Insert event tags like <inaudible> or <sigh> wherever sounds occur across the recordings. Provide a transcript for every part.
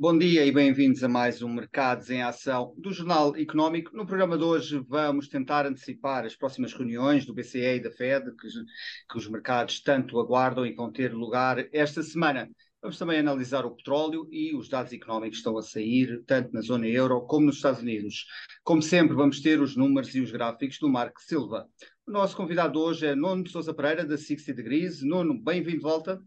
Bom dia e bem-vindos a mais um Mercados em Ação do Jornal Económico. No programa de hoje vamos tentar antecipar as próximas reuniões do BCE e da Fed, que, que os mercados tanto aguardam e vão ter lugar esta semana. Vamos também analisar o petróleo e os dados económicos que estão a sair, tanto na zona euro como nos Estados Unidos. Como sempre, vamos ter os números e os gráficos do Marco Silva. O nosso convidado hoje é Nuno Sousa Pereira, da 60 Degrees. Nuno, bem-vindo de volta.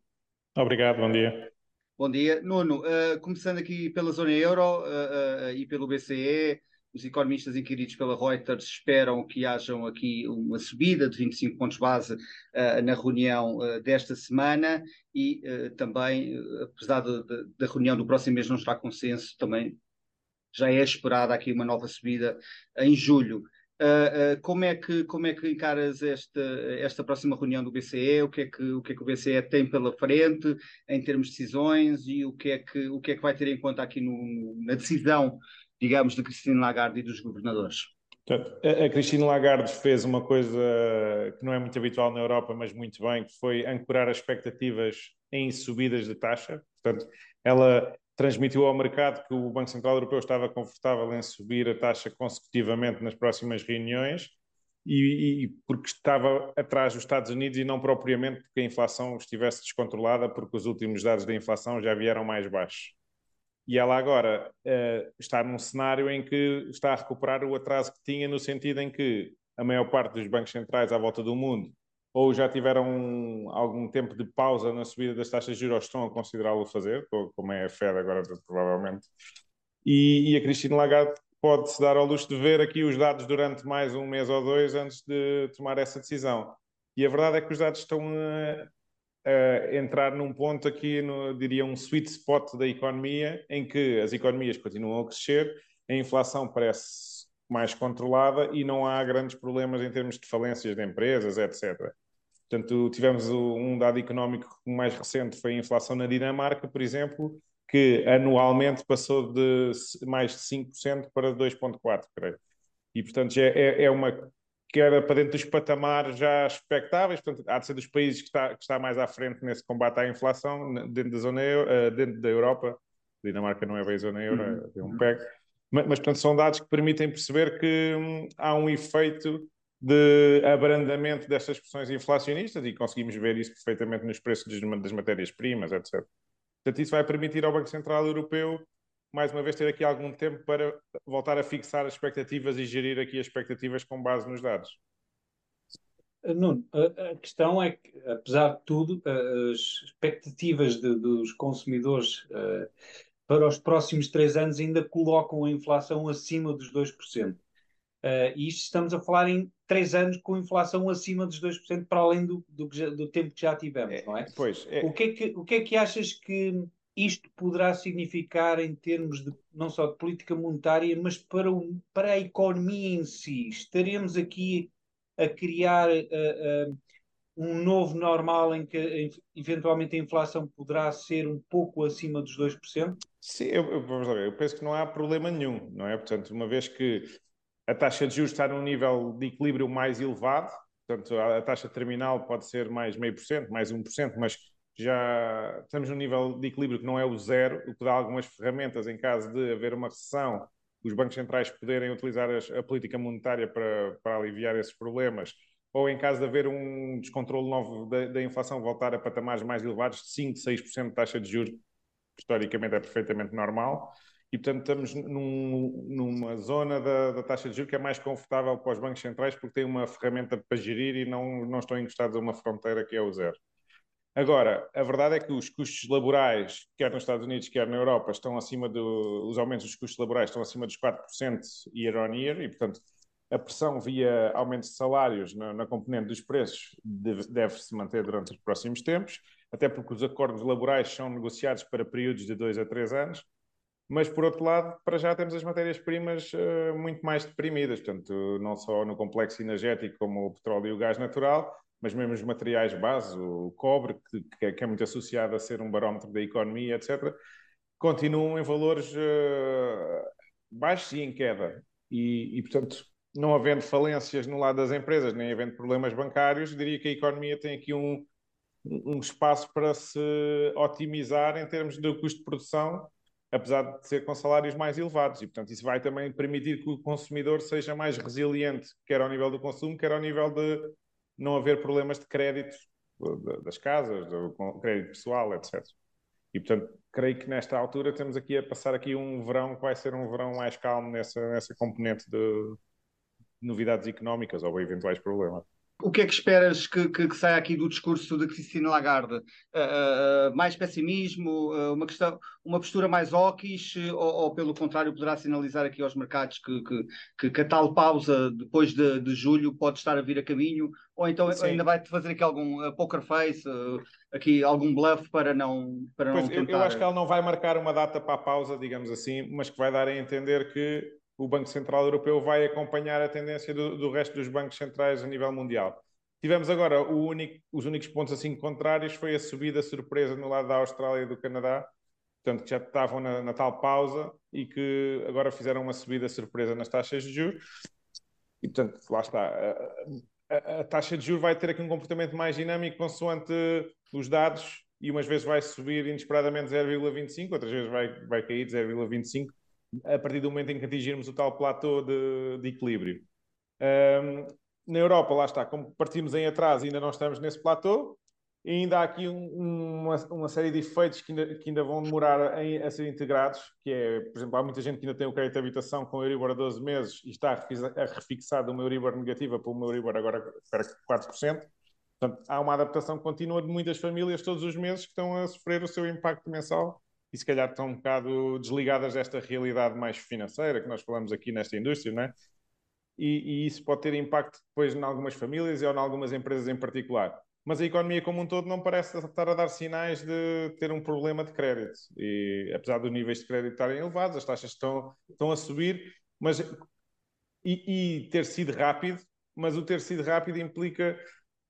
Obrigado, bom dia. Bom dia. Nuno, uh, começando aqui pela zona euro uh, uh, e pelo BCE, os economistas inquiridos pela Reuters esperam que hajam aqui uma subida de 25 pontos base na reunião desta semana e também, apesar da reunião do próximo mês não estar consenso, também já é esperada aqui uma nova subida em julho. Uh, uh, como, é que, como é que encaras esta, esta próxima reunião do BCE? O que, é que, o que é que o BCE tem pela frente em termos de decisões e o que é que, o que, é que vai ter em conta aqui no, na decisão, digamos, de Cristina Lagarde e dos governadores? A Cristina Lagarde fez uma coisa que não é muito habitual na Europa, mas muito bem, que foi ancorar as expectativas em subidas de taxa. Portanto, ela transmitiu ao mercado que o Banco Central Europeu estava confortável em subir a taxa consecutivamente nas próximas reuniões e, e, porque estava atrás dos Estados Unidos e não propriamente porque a inflação estivesse descontrolada, porque os últimos dados da inflação já vieram mais baixos. E ela agora uh, está num cenário em que está a recuperar o atraso que tinha, no sentido em que a maior parte dos bancos centrais à volta do mundo ou já tiveram algum tempo de pausa na subida das taxas de juros, estão a considerá-lo fazer, como é a Fed agora, provavelmente. E, e a Cristina Lagarde pode-se dar ao luxo de ver aqui os dados durante mais um mês ou dois antes de tomar essa decisão. E a verdade é que os dados estão a, a entrar num ponto aqui, no, diria, um sweet spot da economia, em que as economias continuam a crescer, a inflação parece mais controlada e não há grandes problemas em termos de falências de empresas, etc. Portanto, tivemos um dado económico mais recente, foi a inflação na Dinamarca, por exemplo, que anualmente passou de mais de 5% para 2,4%, creio. E, portanto, é, é, é uma queda para dentro dos patamares já expectáveis, portanto, há de ser dos países que está, que está mais à frente nesse combate à inflação, dentro da zona eh, dentro da Europa. A Dinamarca não é bem zona euro, uhum. é um PEC. Mas, mas, portanto, são dados que permitem perceber que hum, há um efeito de abrandamento destas pressões inflacionistas e conseguimos ver isso perfeitamente nos preços das matérias-primas, etc. Portanto, isso vai permitir ao Banco Central Europeu, mais uma vez, ter aqui algum tempo para voltar a fixar as expectativas e gerir aqui as expectativas com base nos dados. Nuno, a, questão é que, apesar de tudo, as expectativas de, dos consumidores uh, para os próximos três anos ainda colocam a inflação acima dos 2%. Uh, e isto estamos a falar em três anos com inflação acima dos 2% para além do, do, do tempo que já tivemos, é, não é? Pois, é. O, que é que, o que é que achas que isto poderá significar em termos de não só de política monetária, mas para, o, para a economia em si? Estaremos aqui a criar uh, uh, um novo normal em que eventualmente a inflação poderá ser um pouco acima dos 2%? Sim, eu, eu, vamos ver, eu penso que não há problema nenhum, não é? Portanto, uma vez que a taxa de juros está num nível de equilíbrio mais elevado, portanto, a taxa terminal pode ser mais meio por cento, mais um por cento, mas já estamos num nível de equilíbrio que não é o zero, o que dá algumas ferramentas em caso de haver uma recessão, os bancos centrais poderem utilizar a política monetária para, para aliviar esses problemas, ou em caso de haver um descontrole novo da, da inflação, voltar a patamares mais elevados, de 5, 6% de taxa de juros, historicamente é perfeitamente normal e, portanto, estamos num, numa zona da, da, taxa de juros que é mais confortável para os bancos centrais porque tem uma ferramenta para gerir e não, não estão encostados a uma fronteira que é o zero. Agora, a verdade é que os custos laborais, quer nos Estados Unidos, quer na Europa, estão acima do. Os aumentos dos custos laborais estão acima dos 4% year on year e, portanto, a pressão via aumentos de salários na, na componente dos preços deve, deve, se manter durante os próximos tempos, até porque os acordos laborais são negociados para períodos de dois a três anos mas por outro lado, para já temos as matérias-primas uh, muito mais deprimidas, portanto, não só no complexo energético como o petróleo e o gás natural, mas mesmo os materiais base, o cobre, que, que é muito associado a ser um barómetro da economia, etc., continuam em valores uh, baixos e em queda. E, e, portanto, não havendo falências no lado das empresas, nem havendo problemas bancários, diria que a economia tem aqui um, um espaço para se otimizar em termos do custo de produção apesar de ser com salários mais elevados. E, portanto, isso vai também permitir que o consumidor seja mais resiliente, quer ao nível do consumo, quer ao nível de não haver problemas de crédito das casas, do crédito pessoal, etc. E, portanto, creio que nesta altura temos aqui a passar aqui um verão que vai ser um verão mais calmo nessa, nessa componente de novidades económicas ou eventuais problemas. O que é que esperas que, que, que saia aqui do discurso de Cristina Lagarde? Uh, uh, mais pessimismo, uh, uma, questão, uma postura mais hawkish, ou, ou, pelo contrário, poderá sinalizar aqui aos mercados que, que, que a tal pausa depois de, de, julho pode estar a vir a caminho? Ou então Sim. ainda vai fazer aqui algum poker face, aqui algum bluff para não, para pois, não tentar... Eu, eu acho que ela não vai marcar uma data para a pausa, digamos assim, mas que vai dar a entender que o Banco Central Europeu vai acompanhar a tendência do, do resto dos bancos centrais a nível mundial. Tivemos agora único, os únicos pontos assim contrários foi a subida surpresa no lado da Austrália e do Canadá, portanto que já estavam na, na, tal pausa e que agora fizeram uma subida surpresa nas taxas de juros. E portanto, lá está. A, a, a taxa de juros vai ter aqui um comportamento mais dinâmico consoante os dados e umas vezes vai subir inesperadamente 0,25, outras vezes vai, vai cair de 0,25 a partir do momento em que atingirmos o tal platô de, de equilíbrio. Um, na Europa, lá está, como partimos em atraso, ainda não estamos nesse platô, e ainda há aqui um, uma, uma, série de efeitos que ainda, que ainda vão demorar a, a ser integrados, que é, por exemplo, há muita gente que ainda tem o crédito de habitação com o Euribor a 12 meses e está a refixado uma Euribor negativa para uma Euribor agora para 4%. Portanto, há uma adaptação contínua de muitas famílias todos os meses que estão a sofrer o seu impacto mensal e se calhar estão um bocado desligadas desta realidade mais financeira que nós falamos aqui nesta indústria, não é? E, e, isso pode ter impacto depois em algumas famílias ou em algumas empresas em particular. Mas a economia como um todo não parece estar a dar sinais de ter um problema de crédito. E apesar dos níveis de crédito estarem elevados, as taxas estão, estão a subir, mas e, e ter sido rápido, mas o ter sido rápido implica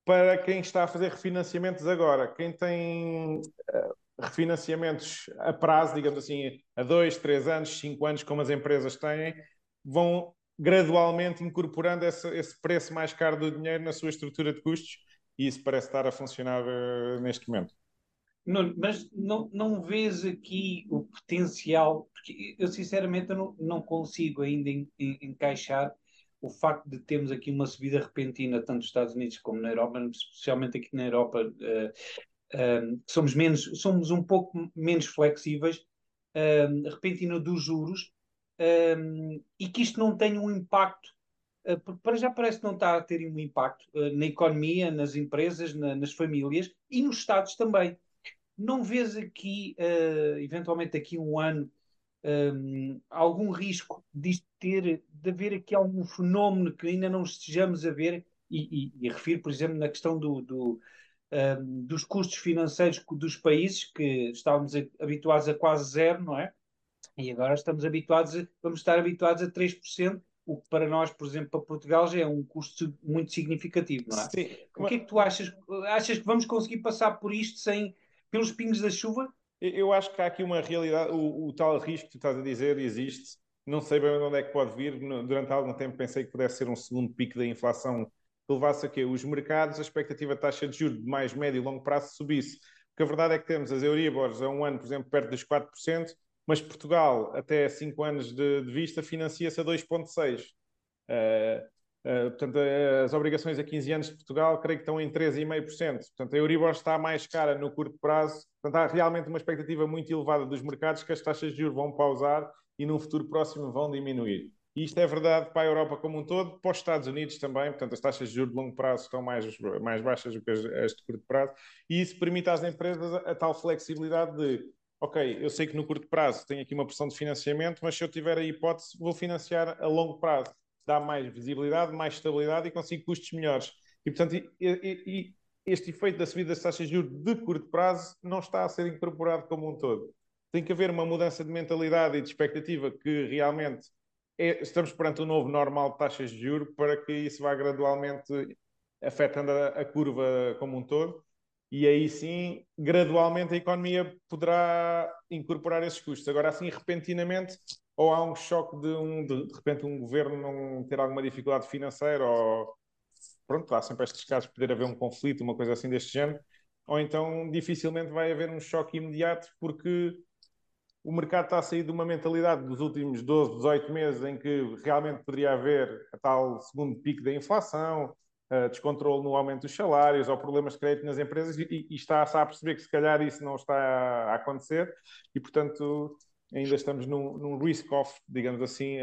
para quem está a fazer refinanciamentos agora, quem tem uh, refinanciamentos a prazo, digamos assim, a dois, três anos, cinco anos, como as empresas têm, vão gradualmente incorporando esse, esse preço mais caro do dinheiro na sua estrutura de custos e isso parece estar a funcionar uh, neste momento. Mas não, não vês aqui o potencial, porque eu sinceramente não, não consigo ainda en, en, encaixar o facto de termos aqui uma subida repentina tanto nos Estados Unidos como na Europa, especialmente aqui na Europa, uh, somos, menos, somos um pouco menos flexíveis, repentina dos juros, e que isto não tenha um impacto, uh, para já parece que não está a ter um impacto uh, na economia, nas empresas, na, nas famílias e nos Estados também. Não vês aqui, uh, eventualmente aqui um ano, um, algum risco de ter, de haver aqui algum fenómeno que ainda não estejamos a ver, e, e, e refiro, por exemplo, na questão do, do um, dos custos financeiros dos países, que estávamos habituados a quase zero, não é? E agora estamos habituados, a, vamos estar habituados a 3%, o que para nós, por exemplo, para Portugal já é um custo muito significativo, não é? Sim. O que é que tu achas? Achas que vamos conseguir passar por isto sem, pelos pingos da chuva? Eu acho que há aqui uma realidade, o, o tal risco que tu estás a dizer existe, não sei bem onde é que pode vir, durante algum tempo pensei que pudesse ser um segundo pico da inflação levasse a quê? Os mercados, a expectativa de taxa de juros de mais médio e longo prazo subisse. Porque a verdade é que temos as Euribors a um ano, por exemplo, perto dos 4%, mas Portugal, até 5 anos de, de vista, financia-se a 2,6%. Uh, uh, portanto, as obrigações a 15 anos de Portugal, creio que estão em 13,5%. Portanto, a Euribor está mais cara no curto prazo. Portanto, há realmente uma expectativa muito elevada dos mercados que as taxas de juros vão pausar e num futuro próximo vão diminuir. E isto é verdade para a Europa como um todo, para os Estados Unidos também, portanto, as taxas de juros de longo prazo estão mais, mais baixas do que as, de curto prazo, e isso permite às empresas a, a, tal flexibilidade de, ok, eu sei que no curto prazo tenho aqui uma pressão de financiamento, mas se eu tiver a hipótese, vou financiar a longo prazo. Dá mais visibilidade, mais estabilidade e consigo custos melhores. E, portanto, e, e, este efeito da subida das taxas de juros de curto prazo não está a ser incorporado como um todo. Tem que haver uma mudança de mentalidade e de expectativa que realmente estamos perante um novo normal de taxas de juros para que isso vá gradualmente afetando a, a, curva como um todo e aí sim, gradualmente a economia poderá incorporar esses custos. Agora, assim, repentinamente, ou há um choque de, um, de, de repente um governo não ter alguma dificuldade financeira ou pronto, há sempre estes casos poder haver um conflito, uma coisa assim deste género, ou então dificilmente vai haver um choque imediato porque o mercado está a sair de uma mentalidade dos últimos 12, 18 meses em que realmente poderia haver a tal segundo pico da inflação, descontrole no aumento dos salários ou problemas de crédito nas empresas e, e está-se a perceber que se calhar isso não está a acontecer e, portanto, ainda estamos num, num risk-off, digamos assim,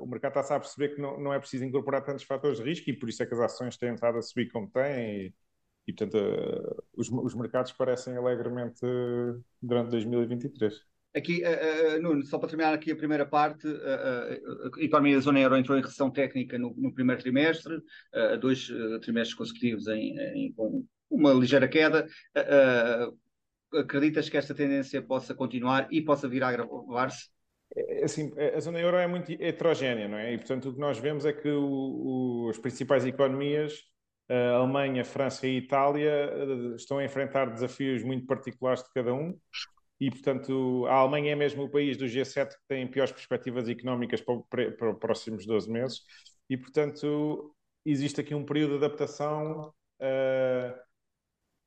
o mercado está-se a perceber que não, não, é preciso incorporar tantos fatores de risco e por isso é que as ações têm estado a subir como têm e, e portanto, uh, os, os, mercados parecem alegremente durante 2023. Aqui, uh, uh, Nuno, só para terminar aqui a primeira parte, a economia da zona euro entrou em recessão técnica no, no primeiro trimestre, dois trimestres consecutivos em, em, com uma ligeira queda. acreditas que esta tendência possa continuar e possa vir a agravar-se? É, é assim, a zona euro é muito heterogénea, não é? E, portanto, o que nós vemos é que o, o, as principais economias a Alemanha, a França e a Itália eh, estão a enfrentar desafios muito particulares de cada um. E, portanto, a Alemanha é mesmo o país do G7 que tem piores perspectivas económicas para, para os próximos 12 meses. E, portanto, existe aqui um período de adaptação, uh,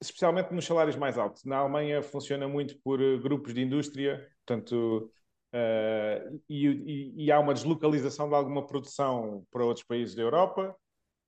especialmente nos salários mais altos. Na Alemanha funciona muito por grupos de indústria, portanto, uh, e, e, e há uma deslocalização de alguma produção para outros países da Europa,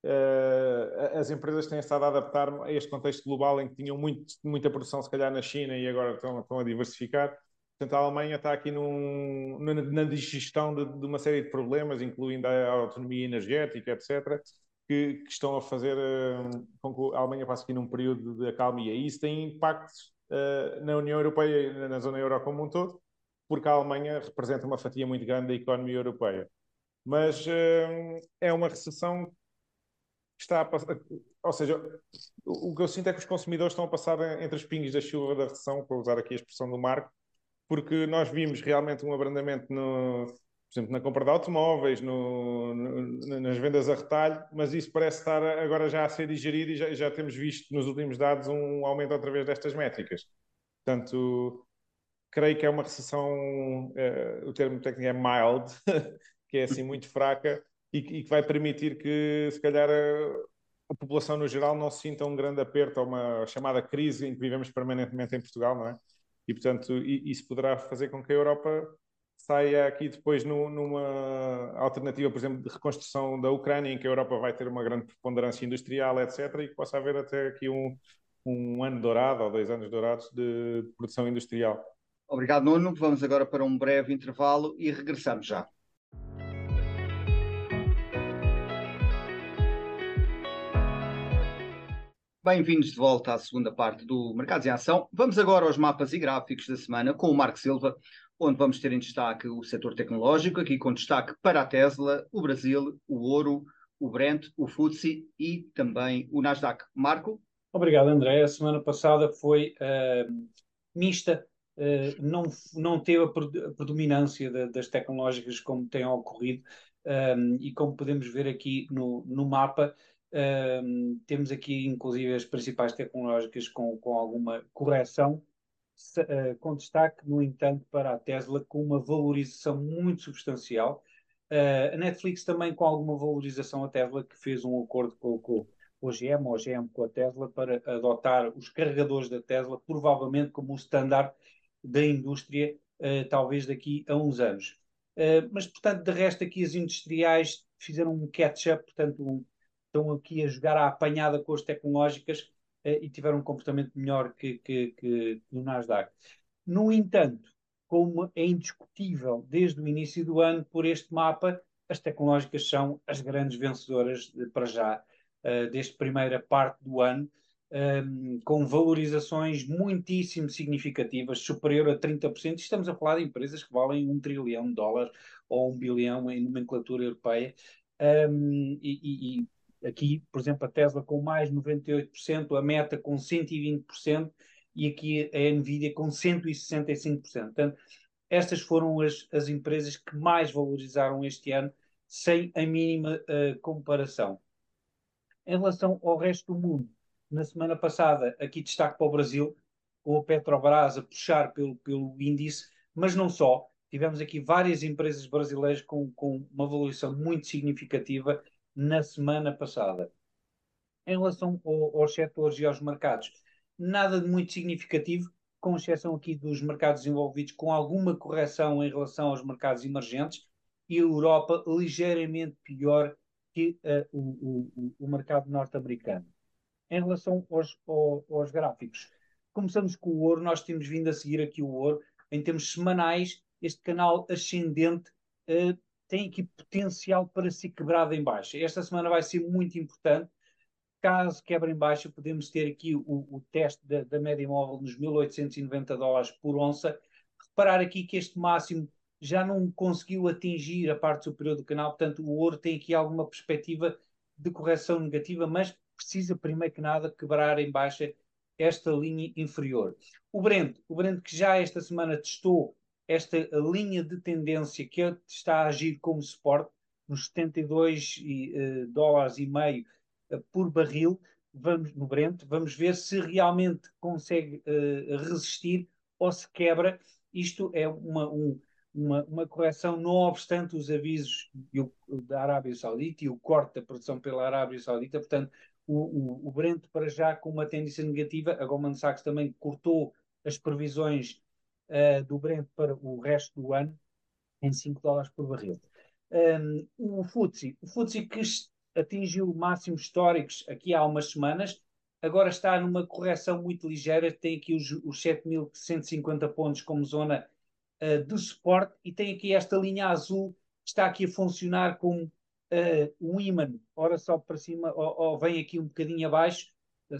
Uh, as empresas têm estado a adaptar a este contexto global em que tinham muito, muita produção, se calhar, na China e agora estão, estão a diversificar. Portanto, a Alemanha está aqui num, na, na digestão de, de, uma série de problemas, incluindo a autonomia energética, etc., que, que estão a fazer uh, com que a Alemanha passe aqui num período de acalmia. E isso tem impactos uh, na União Europeia e na zona euro como um todo, porque a Alemanha representa uma fatia muito grande da economia europeia. Mas é uma recessão está a passar. Ou seja, o que eu sinto é que os consumidores estão a passar entre os pingos da chuva da recessão, para usar aqui a expressão do Marco, porque nós vimos realmente um abrandamento no, por exemplo, na compra de automóveis, no, no, nas vendas a retalho, mas isso parece estar agora já a ser digerido e já, já, temos visto nos últimos dados um aumento outra vez destas métricas. Portanto, creio que é uma recessão, uh, o termo técnico é mild, <laughs> que é assim muito fraca, e, e que vai permitir que, se calhar, a, a, população no geral não se sinta um grande aperto ou uma chamada crise em que vivemos permanentemente em Portugal, não é? E, portanto, isso poderá fazer com que a Europa saia aqui depois no, numa alternativa, por exemplo, de reconstrução da Ucrânia, em que a Europa vai ter uma grande preponderância industrial, etc., e que possa haver até aqui um, um ano dourado ou dois anos dourados de produção industrial. Obrigado, Nuno. Vamos agora para um breve intervalo e regressamos já. Bem-vindos de volta à segunda parte do Mercados em Ação. Vamos agora aos mapas e gráficos da semana com o Marco Silva, onde vamos ter em destaque o setor tecnológico, aqui com destaque para a Tesla, o Brasil, o ouro, o Brent, o FTSE e também o Nasdaq. Marco? Obrigado, André. A semana passada foi uh, mista, uh, não, não teve a predominância de, das tecnológicas como tem ocorrido um, e como podemos ver aqui no, no mapa, um, temos aqui, inclusive, as principais tecnológicas com, com alguma correção, se, uh, com destaque, no entanto, para a Tesla, com uma valorização muito substancial. Uh, a Netflix também com alguma valorização, a Tesla, que fez um acordo com, com, o GM, ou GM com a Tesla, para adotar os carregadores da Tesla, provavelmente como o standard da indústria, uh, talvez daqui a uns anos. mas, portanto, de resto, aqui as industriais fizeram um catch-up, portanto, um, estão aqui a jogar à apanhada com as tecnológicas eh, e tiveram um comportamento melhor que, que, que Nasdaq. No entanto, como é indiscutível desde o início do ano por este mapa, as tecnológicas são as grandes vencedoras de, para já uh, deste primeira parte do ano, um, ehm, com valorizações muitíssimo significativas, superior a 30%. Estamos a falar de empresas que valem um trilhão de dólares ou um bilhão em nomenclatura europeia. Um, ehm, e, e, Aqui, por exemplo, a Tesla com mais 98%, a Meta com 120% e aqui a Nvidia com 165%. Portanto, estas foram as, as empresas que mais valorizaram este ano, sem a mínima uh, comparação. Em relação ao resto do mundo, na semana passada, aqui destaque para o Brasil, com a Petrobras a puxar pelo, pelo índice, mas não só. Tivemos aqui várias empresas brasileiras com, com uma valorização muito significativa na semana passada. Em relação ao, aos setores e aos mercados, nada de muito significativo, com exceção aqui dos mercados desenvolvidos, com alguma correção em relação aos mercados emergentes, e a Europa ligeiramente pior que uh, o, o, o, mercado norte-americano. Em relação aos, aos, aos, gráficos, começamos com o ouro, nós temos vindo a seguir aqui o ouro, em termos semanais, este canal ascendente uh, tem aqui potencial para ser quebrado em baixa. Esta semana vai ser muito importante, caso quebre em baixa, podemos ter aqui o, o teste da, da, média móvel nos 1890 dólares por onça. Reparar aqui que este máximo já não conseguiu atingir a parte superior do canal, portanto o ouro tem aqui alguma perspectiva de correção negativa, mas precisa primeiro que nada quebrar em baixa esta linha inferior. O Brent, o Brent que já esta semana testou esta linha de tendência que está a agir como suporte nos 72 e, uh, dólares e meio uh, por barril, vamos no Brent, vamos ver se realmente consegue uh, resistir ou se quebra. Isto é uma, um, uma, uma correção, não obstante os avisos da Arábia Saudita e o corte da produção pela Arábia Saudita. Portanto, o, o, o Brent, para já, com uma tendência negativa, a Goldman Sachs também cortou as previsões uh, do Brent para o resto do ano em 5 dólares por barril. Um, o FTSE, o FTSE que atingiu máximos históricos aqui há umas semanas, agora está numa correção muito ligeira, tem aqui os, os 7.150 pontos como zona uh, de suporte e tem aqui esta linha azul que está aqui a funcionar como uh, um imã, ora sobe para cima ou, ou, vem aqui um bocadinho abaixo,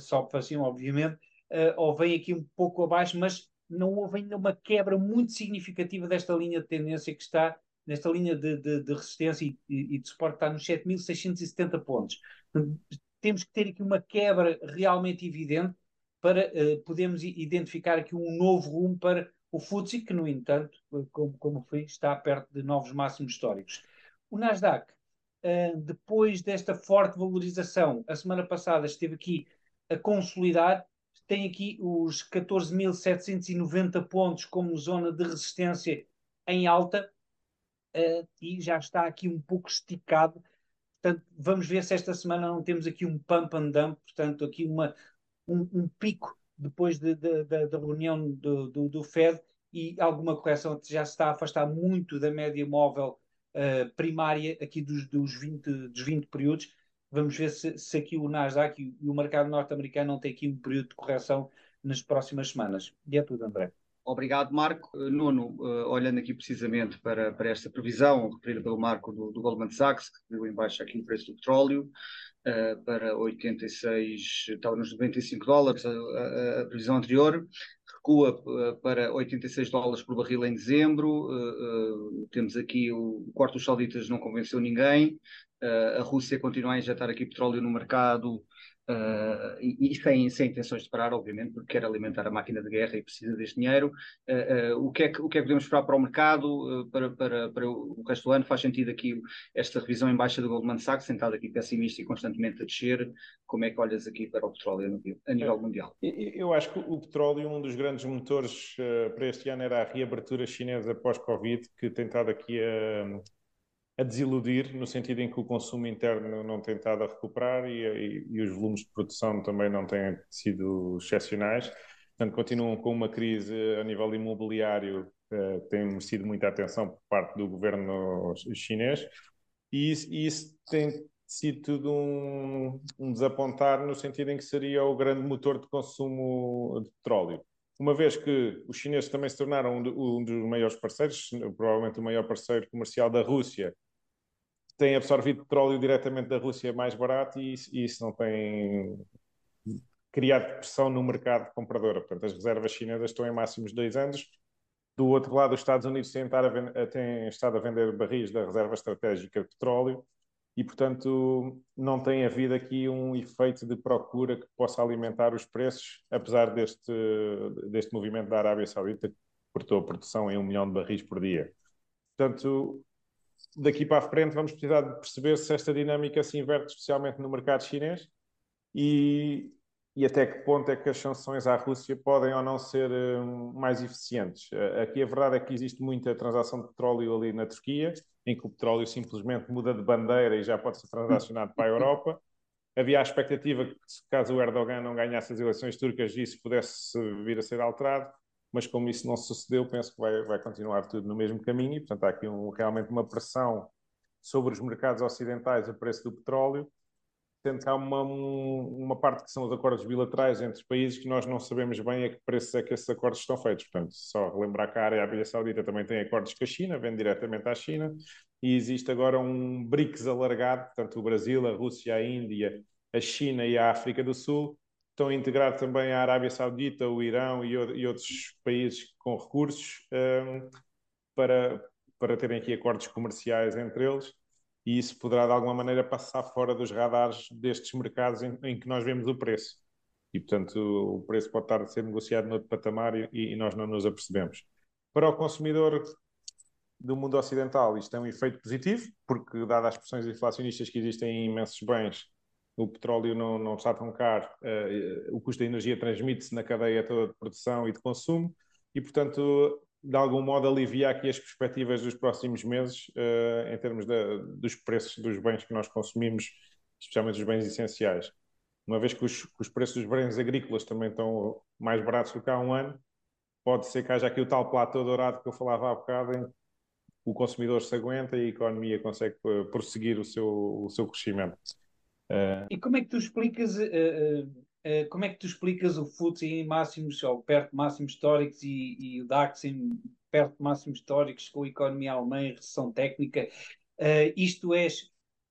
sobe para cima obviamente, uh, ou vem aqui um pouco abaixo, mas não houve ainda uma quebra muito significativa desta linha de tendência que está, nesta linha de, de, de resistência e, e, de suporte está nos 7.670 pontos. Temos que ter aqui uma quebra realmente evidente para uh, podermos identificar aqui um novo rumo para o FTSE, que, no entanto, como, como fui, está perto de novos máximos históricos. O Nasdaq, uh, depois desta forte valorização, a semana passada esteve aqui a consolidar, tem aqui os 14.790 pontos como zona de resistência em alta uh, e já está aqui um pouco esticado. Portanto, vamos ver se esta semana não temos aqui um pump and dump, portanto, aqui uma, um, um pico depois de, de, de, da reunião do, do, do, Fed e alguma correção já se está a afastar muito da média móvel uh, primária aqui dos, dos, 20, dos 20 períodos. Vamos ver se, se aqui o Nasdaq e, o mercado norte-americano não tem aqui um período de correção nas próximas semanas. E é tudo, André. Obrigado, Marco. Uh, Nuno, uh, olhando aqui precisamente para, para esta previsão referida pelo Marco do, do Goldman Sachs, que viu em baixo aqui o preço do petróleo, uh, para 86, estava nos 95 dólares, a, a, a previsão anterior, recua uh, para 86 dólares por barril em dezembro. Uh, temos aqui o, o corte dos sauditas não convenceu ninguém. A Rússia continua a injetar aqui petróleo no mercado Uh, e, e sem, sem, intenções de parar, obviamente, porque quer alimentar a máquina de guerra e precisa deste dinheiro. Uh, uh, o, que é que, o que é que podemos esperar para o mercado para, para, para o resto do ano? Faz sentido aqui esta revisão em baixa do Goldman Sachs, sentado aqui pessimista e constantemente a descer. Como é que olhas aqui para o petróleo a nível mundial? Eu acho que o petróleo, um dos grandes motores para este ano era a reabertura chinesa pós-Covid, que tem estado aqui a a desiludir, no sentido em que o consumo interno não tem estado a recuperar e, e, e os volumes de produção também não têm sido excepcionais. Portanto, continuam com uma crise a nível imobiliário uh, tem merecido muita atenção por parte do governo chinês e isso, isso tem sido tudo um, um, desapontar no sentido em que seria o grande motor de consumo de petróleo. Uma vez que os chineses também se tornaram um, um dos maiores parceiros, provavelmente o maior parceiro comercial da Rússia, tem absorvido petróleo diretamente da Rússia mais barato e isso, isso não tem criado pressão no mercado comprador. Portanto, as reservas chinesas estão em máximos dois anos. Do outro lado, os Estados Unidos têm, a têm estado a vender barris da reserva estratégica de petróleo e, portanto, não tem havido aqui um efeito de procura que possa alimentar os preços, apesar deste, deste movimento da Arábia Saudita que cortou a produção em um milhão de barris por dia. Portanto, daqui para a frente vamos precisar de perceber se esta dinâmica se inverte especialmente no mercado chinês e, e até que ponto é que as sanções à Rússia podem ou não ser um, mais eficientes. Aqui a verdade é que existe muita transação de petróleo ali na Turquia, em que o petróleo simplesmente muda de bandeira e já pode ser transacionado para a Europa. <laughs> Havia a expectativa que, caso o Erdogan não ganhasse as eleições turcas, isso pudesse vir a ser alterado mas como isso não sucedeu, penso que vai, vai continuar tudo no mesmo caminho e, portanto, há aqui um, realmente uma pressão sobre os mercados ocidentais a preço do petróleo, que há uma, uma parte que são os acordos bilaterais entre os países que nós não sabemos bem a que preços é que esses acordos estão feitos. Portanto, só relembrar que a Arábia Saudita também tem acordos com a China, vende diretamente à China, e existe agora um BRICS alargado, portanto, o Brasil, a Rússia, a Índia, a China e a África do Sul, estão a integrar também a Arábia Saudita, o Irão e, e outros países com recursos um, para, para terem aqui acordos comerciais entre eles e isso poderá de alguma maneira passar fora dos radares destes mercados em, em que nós vemos o preço. E, portanto, o preço pode estar a ser negociado noutro patamar e, e nós não nos apercebemos. Para o consumidor do mundo ocidental, isto é um efeito positivo, porque, dadas as pressões inflacionistas que existem em imensos bens, o petróleo não, não está tão caro, uh, o custo da energia transmite-se na cadeia toda de produção e de consumo, e, portanto, de algum modo alivia aqui as perspectivas dos próximos meses uh, em termos dos preços dos bens que nós consumimos, especialmente os bens essenciais. Uma vez que os, que os, preços dos bens agrícolas também estão mais baratos do que há um ano, pode ser que haja aqui o tal platô dourado que eu falava há bocado, em que o consumidor se aguenta e a economia consegue uh, prosseguir o seu, o seu crescimento. E como é que tu explicas eh, como é que tu explicas o FTSE em máximos, ou perto de máximos históricos, e, e, o DAX em perto de máximos históricos, com a economia alemã em recessão técnica? Uh, isto é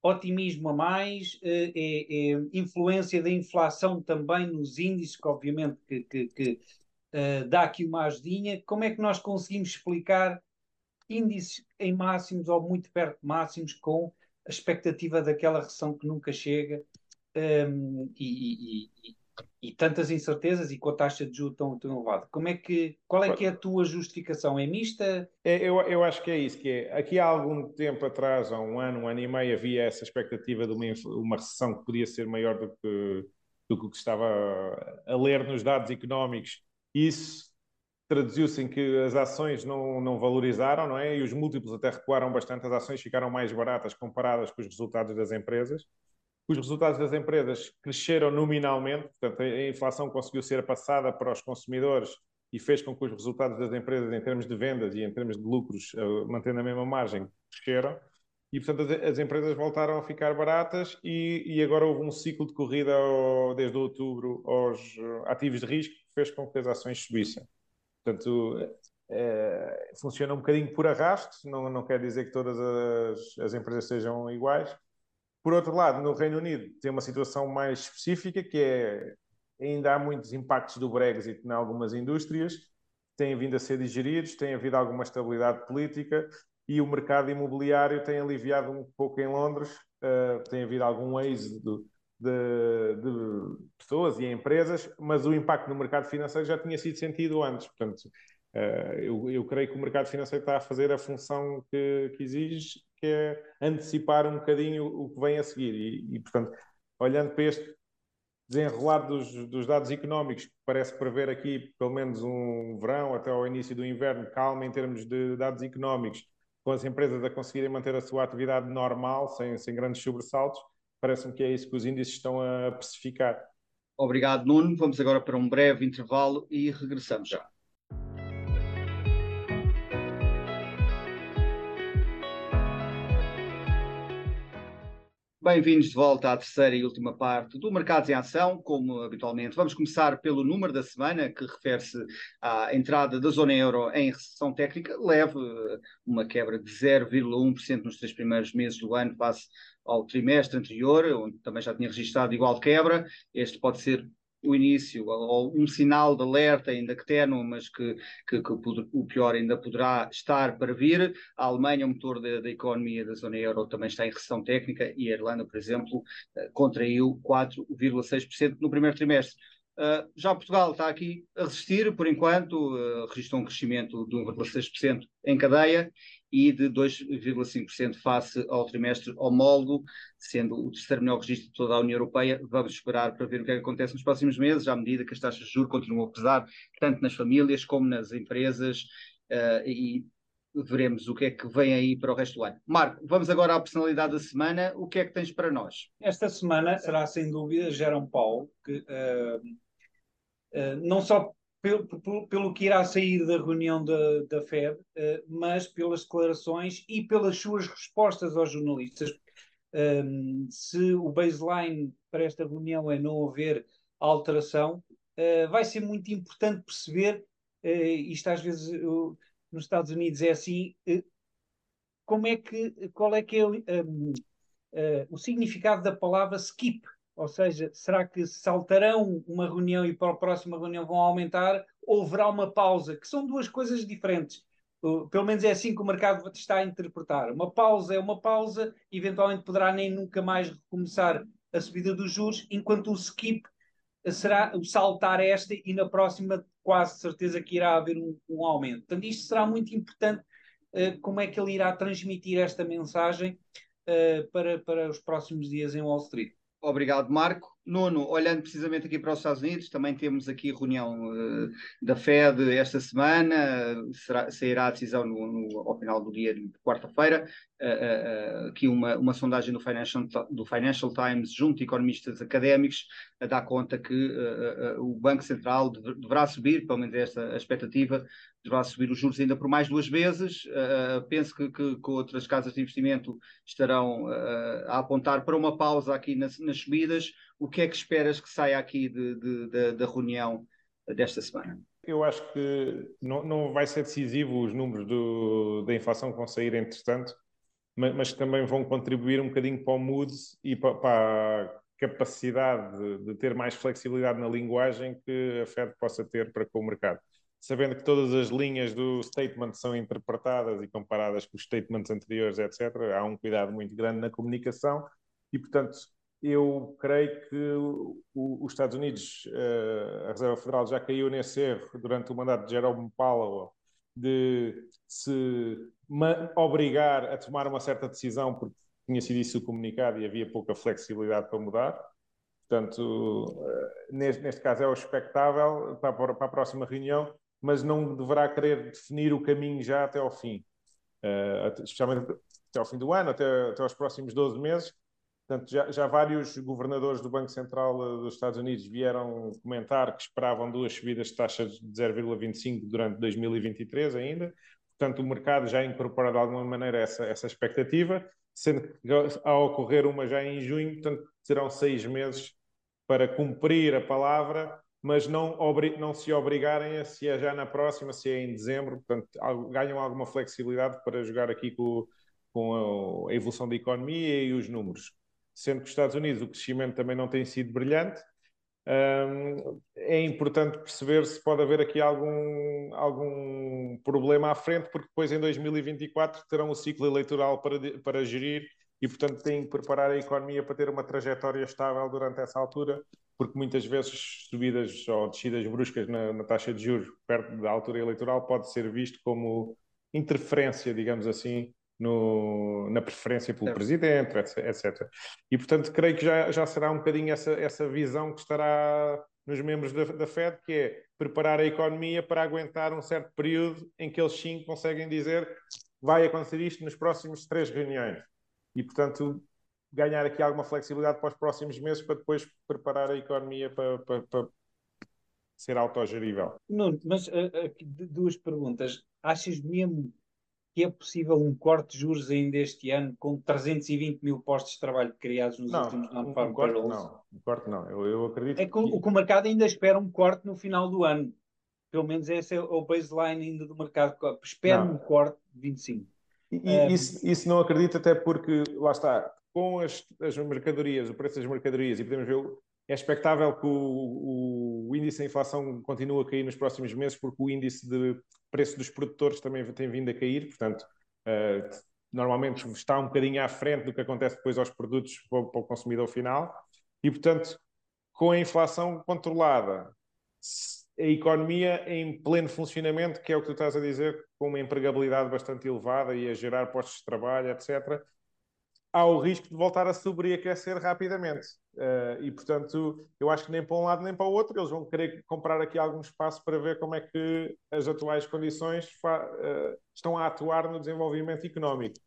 otimismo a mais? Uh, é, é, influência da inflação também nos índices, que obviamente que, que, que uh, dá aqui uma ajudinha. Como é que nós conseguimos explicar índices em máximos ou muito perto de máximos com a expectativa daquela recessão que nunca chega? Um, e, e, e, tantas incertezas e com a taxa de juros tão, tão elevada. Como é que, qual é que é a tua justificação? É mista? É, eu, eu acho que é isso, que é, aqui há algum tempo atrás, há um ano, um ano e meio, havia essa expectativa de uma, uma recessão que podia ser maior do que, do que estava a ler nos dados económicos. Isso traduziu-se em que as ações não, não valorizaram, não é? E os múltiplos até recuaram bastante, as ações ficaram mais baratas comparadas com os resultados das empresas os resultados das empresas cresceram nominalmente, portanto, a inflação conseguiu ser passada para os consumidores e fez com que os resultados das empresas, em termos de vendas e em termos de lucros, uh, mantendo a mesma margem, cresceram. E, portanto, as, as empresas voltaram a ficar baratas e, e agora houve um ciclo de corrida ao, desde outubro aos uh, ativos de risco que fez com que as ações subissem. Portanto, é, funciona um bocadinho por arrasto, não, não quer dizer que todas as, as empresas sejam iguais, por outro lado, no Reino Unido tem uma situação mais específica, que é ainda há muitos impactos do Brexit em algumas indústrias, têm vindo a ser digeridos, tem havido alguma estabilidade política e o mercado imobiliário tem aliviado um pouco em Londres, uh, tem havido algum êxodo de, de, pessoas e empresas, mas o impacto no mercado financeiro já tinha sido sentido antes. Portanto, uh, eu, eu, creio que o mercado financeiro está a fazer a função que, que exige que é antecipar um bocadinho o que vem a seguir. E, e portanto, olhando para este desenrolar dos, dos, dados económicos, que parece prever aqui pelo menos um verão até ao início do inverno, calma em termos de dados económicos, com as empresas a conseguirem manter a sua atividade normal, sem, sem grandes sobressaltos, parece-me que é isso que os índices estão a precificar. Obrigado, Nuno. Vamos agora para um breve intervalo e regressamos já. Bem-vindos de volta à terceira e última parte do Mercados em Ação, como habitualmente. Vamos começar pelo número da semana, que refere-se à entrada da zona euro em recessão técnica, leve, uma quebra de 0,1% nos três primeiros meses do ano face ao trimestre anterior, onde também já tinha registrado igual quebra. Este pode ser o início, ou um sinal de alerta ainda que tenue, mas que, que, que, o pior ainda poderá estar para vir. A Alemanha, o motor da, da, economia da zona euro, também está em recessão técnica e a Irlanda, por exemplo, eh, contraiu 4,6% no primeiro trimestre. Uh, já Portugal está aqui a resistir, por enquanto, uh, registrou um crescimento de 1,6% em cadeia e de 2,5% face ao trimestre homólogo, sendo o terceiro melhor registro de toda a União Europeia. Vamos esperar para ver o que, é que acontece nos próximos meses, à medida que as taxas de juros continuam a pesar, tanto nas famílias como nas empresas, uh, e veremos o que é que vem aí para o resto do ano. Marco, vamos agora à personalidade da semana. O que é que tens para nós? Esta semana será, sem dúvida, Jerome Paulo, que uh, uh, não só pelo, pelo, pelo, que irá sair da reunião da, da Fed, uh, mas pelas declarações e pelas suas respostas aos jornalistas. Um, se o baseline para esta reunião é não haver alteração, uh, vai ser muito importante perceber, uh, isto às vezes nos Estados Unidos é assim, como é que, qual é que é um, o significado da palavra skip, ou seja, será que saltarão uma reunião e para a próxima reunião vão aumentar? Ou haverá uma pausa? Que são duas coisas diferentes. Pelo menos é assim que o mercado está a interpretar. Uma pausa é uma pausa, eventualmente poderá nem nunca mais recomeçar a subida dos juros, enquanto o skip será o saltar esta e na próxima quase certeza que irá haver um, um aumento. Portanto, isto será muito importante uh, como é que ele irá transmitir esta mensagem uh, para, para os próximos dias em Wall Street. Obrigado, Marco. Nono, olhando precisamente aqui para os Estados Unidos, também temos aqui reunião uh, da Fed esta semana, será, sairá a decisão no, no, ao final do dia de quarta-feira. Uh, uh, aqui uma, uma sondagem do Financial, do Financial Times junto a economistas académicos dá conta que o Banco Central deverá subir, pelo menos esta a expectativa, deverá subir os juros ainda por mais duas vezes. penso que, que, que, outras casas de investimento estarão a apontar para uma pausa aqui nas, nas subidas o que é que esperas que saia aqui de, de, de, da reunião desta semana? Eu acho que não, não vai ser decisivo os números do, da inflação que vão sair entretanto, mas, mas também vão contribuir um bocadinho para o mood e para, para a capacidade de, ter mais flexibilidade na linguagem que a Fed possa ter para com o mercado. Sabendo que todas as linhas do statement são interpretadas e comparadas com os statements anteriores, etc., há um cuidado muito grande na comunicação e, portanto, eu creio que o, os Estados Unidos, uh, a Reserva Federal já caiu nesse erro durante o mandato de Jerome Powell de se obrigar a tomar uma certa decisão porque tinha sido isso comunicado e havia pouca flexibilidade para mudar. Portanto, uh, neste, neste, caso é o expectável para, para, a próxima reunião, mas não deverá querer definir o caminho já até ao fim, uh, especialmente até ao fim do ano, até, até aos próximos 12 meses Portanto, já, já, vários governadores do Banco Central eh, dos Estados Unidos vieram comentar que esperavam duas subidas de taxas de 0,25 durante 2023 ainda. Portanto, o mercado já incorpora de alguma maneira essa, essa expectativa, sendo que ao ocorrer uma já em junho, portanto, serão seis meses para cumprir a palavra, mas não, não se obrigarem a se é já na próxima, se é em dezembro. Portanto, ganham alguma flexibilidade para jogar aqui com, com a evolução da economia e os números sendo que os Estados Unidos o crescimento também não tem sido brilhante. É importante perceber se pode haver aqui algum, algum problema à frente, porque depois em 2024 terão o ciclo eleitoral para, para gerir e, portanto, têm que preparar a economia para ter uma trajetória estável durante essa altura, porque muitas vezes subidas ou descidas bruscas na, na taxa de juros perto da altura eleitoral pode ser visto como interferência, digamos assim, no, na preferência pelo presidente, etc. E, portanto, creio que já, já será um bocadinho essa, essa visão que estará nos membros da, da Fed, que é preparar a economia para aguentar um certo período em que eles sim conseguem dizer vai acontecer isto nos próximos três reuniões. E, portanto, ganhar aqui alguma flexibilidade para os próximos meses para depois preparar a economia para, para, para ser autogerível. Nuno, mas uh, uh, duas perguntas. Achas mesmo que é possível um corte de juros ainda este ano com 320 mil postos de trabalho criados nos não, últimos non-farm um, payrolls? Não, um corte não. Eu, eu acredito é que, que... O, que o mercado ainda espera um corte no final do ano. Pelo menos esse é o baseline ainda do mercado. Espera um corte de 25. E, um, isso, isso não acredito até porque, lá está, com as, as mercadorias, o preço das mercadorias, e podemos ver é expectável que o, o, índice de inflação continue a cair nos próximos meses, porque o índice de preço dos produtores também tem vindo a cair, portanto, uh, normalmente está um bocadinho à frente do que acontece depois aos produtos para para o consumidor final, e portanto, com a inflação controlada, a economia em pleno funcionamento, que é o que tu estás a dizer, com uma empregabilidade bastante elevada e a gerar postos de trabalho, etc., há o risco de voltar a sobreaquecer rapidamente. Uh, e, portanto, eu acho que nem para um lado nem para o outro eles vão querer comprar aqui algum espaço para ver como é que as atuais condições uh, estão a atuar no desenvolvimento económico.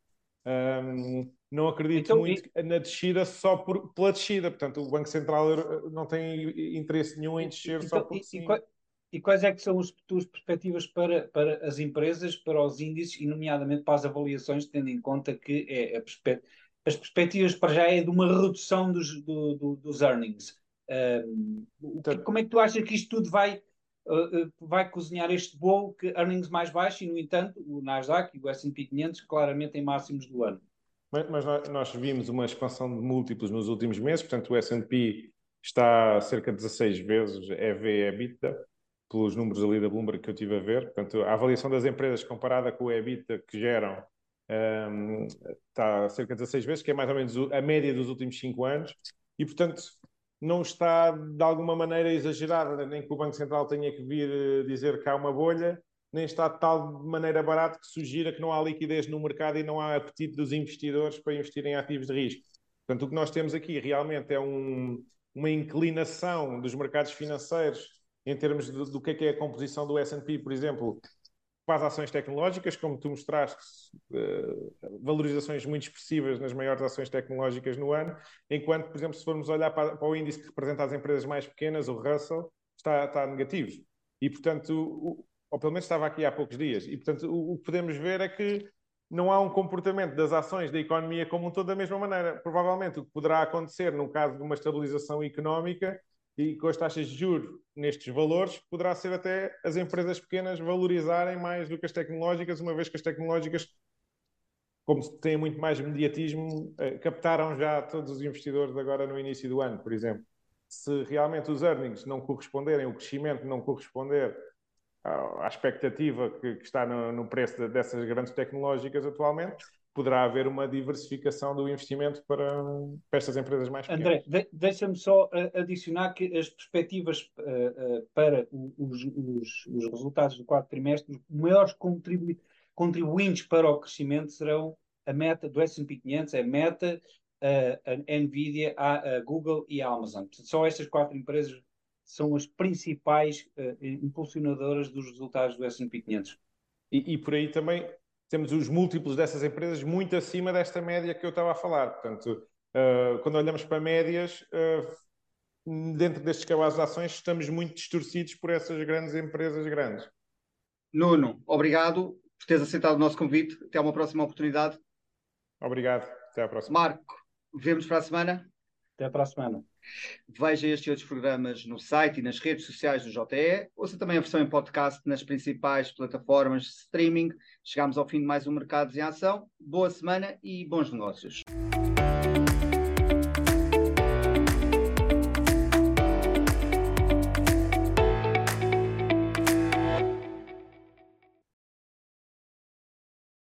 Um, não acredito então, muito e... na descida só por, pela descida. Portanto, o Banco Central não tem interesse nenhum em descer então, só por sim. e quais é que são as tuas perspectivas para, para as empresas, para os índices e, nomeadamente, para as avaliações, tendo em conta que é perspe as perspectivas para já é de uma redução dos, do, do, dos earnings. Um, que, como é que tu achas que isto tudo vai, uh, vai cozinhar este bolo que earnings mais baixos e, no entanto, o Nasdaq e o S&P 500 claramente em máximos do ano? Mas, mas nós vimos uma expansão de múltiplos nos últimos meses, portanto o S&P está cerca de 16 vezes EV/EBITDA, pelos números ali da Bloomberg que eu tive a ver. Portanto, a avaliação das empresas comparada com o EBITDA que geram está a cerca de 16 vezes, que é mais ou menos a média dos últimos 5 anos, e portanto não está de alguma maneira exagerada, nem que o Banco Central tenha que vir eh, dizer que há uma bolha, nem está de tal maneira barato que sugira que não há liquidez no mercado e não há apetite dos investidores para investir em ativos de risco. Portanto, o que nós temos aqui realmente é um, uma inclinação dos mercados financeiros em termos do, do que é, que é a composição do S&P, por exemplo, para as ações tecnológicas, como tu mostraste, uh, valorizações muito expressivas nas maiores ações tecnológicas no ano, enquanto, por exemplo, se formos olhar para, para o índice que representa as empresas mais pequenas, o Russell, está, está negativo. E, portanto, o, ou pelo menos estava aqui há poucos dias. E, portanto, o, o que podemos ver é que não há um comportamento das ações da economia como um todo da mesma maneira. Provavelmente o que poderá acontecer no caso de uma estabilização económica e com as taxas de juros nestes valores, poderá ser até as empresas pequenas valorizarem mais do que as tecnológicas, uma vez que as tecnológicas, como têm muito mais mediatismo, eh, captaram já todos os investidores agora no início do ano, por exemplo. Se realmente os earnings não corresponderem, o crescimento não corresponder à expectativa que, está no, preço de, dessas grandes tecnológicas atualmente, poderá haver uma diversificação do investimento para, para estas empresas mais pequenas. André, de, deixa-me só uh, adicionar que as perspectivas uh, uh, para os, os, os, resultados do quarto trimestre, os maiores contribu contribuintes para o crescimento serão a meta do S&P 500, a Meta, a Nvidia, a, a, Google e a Amazon. Só estas quatro empresas são as principais impulsionadoras dos resultados do S&P 500. E, e por aí também temos os múltiplos dessas empresas muito acima desta média que eu estava a falar. Portanto, uh, quando olhamos para médias, uh, dentro destes cabazes de ações, estamos muito distorcidos por essas grandes empresas grandes. Nuno, obrigado por teres aceitado o nosso convite. Até uma próxima oportunidade. Obrigado. Até à próxima. Marco, vemos para a semana. Até para a semana. Veja estes e outros programas no site e nas redes sociais do JE. Ouça também a versão em podcast nas principais plataformas de streaming. Chegamos ao fim de mais um Mercados em Ação. Boa semana e bons negócios.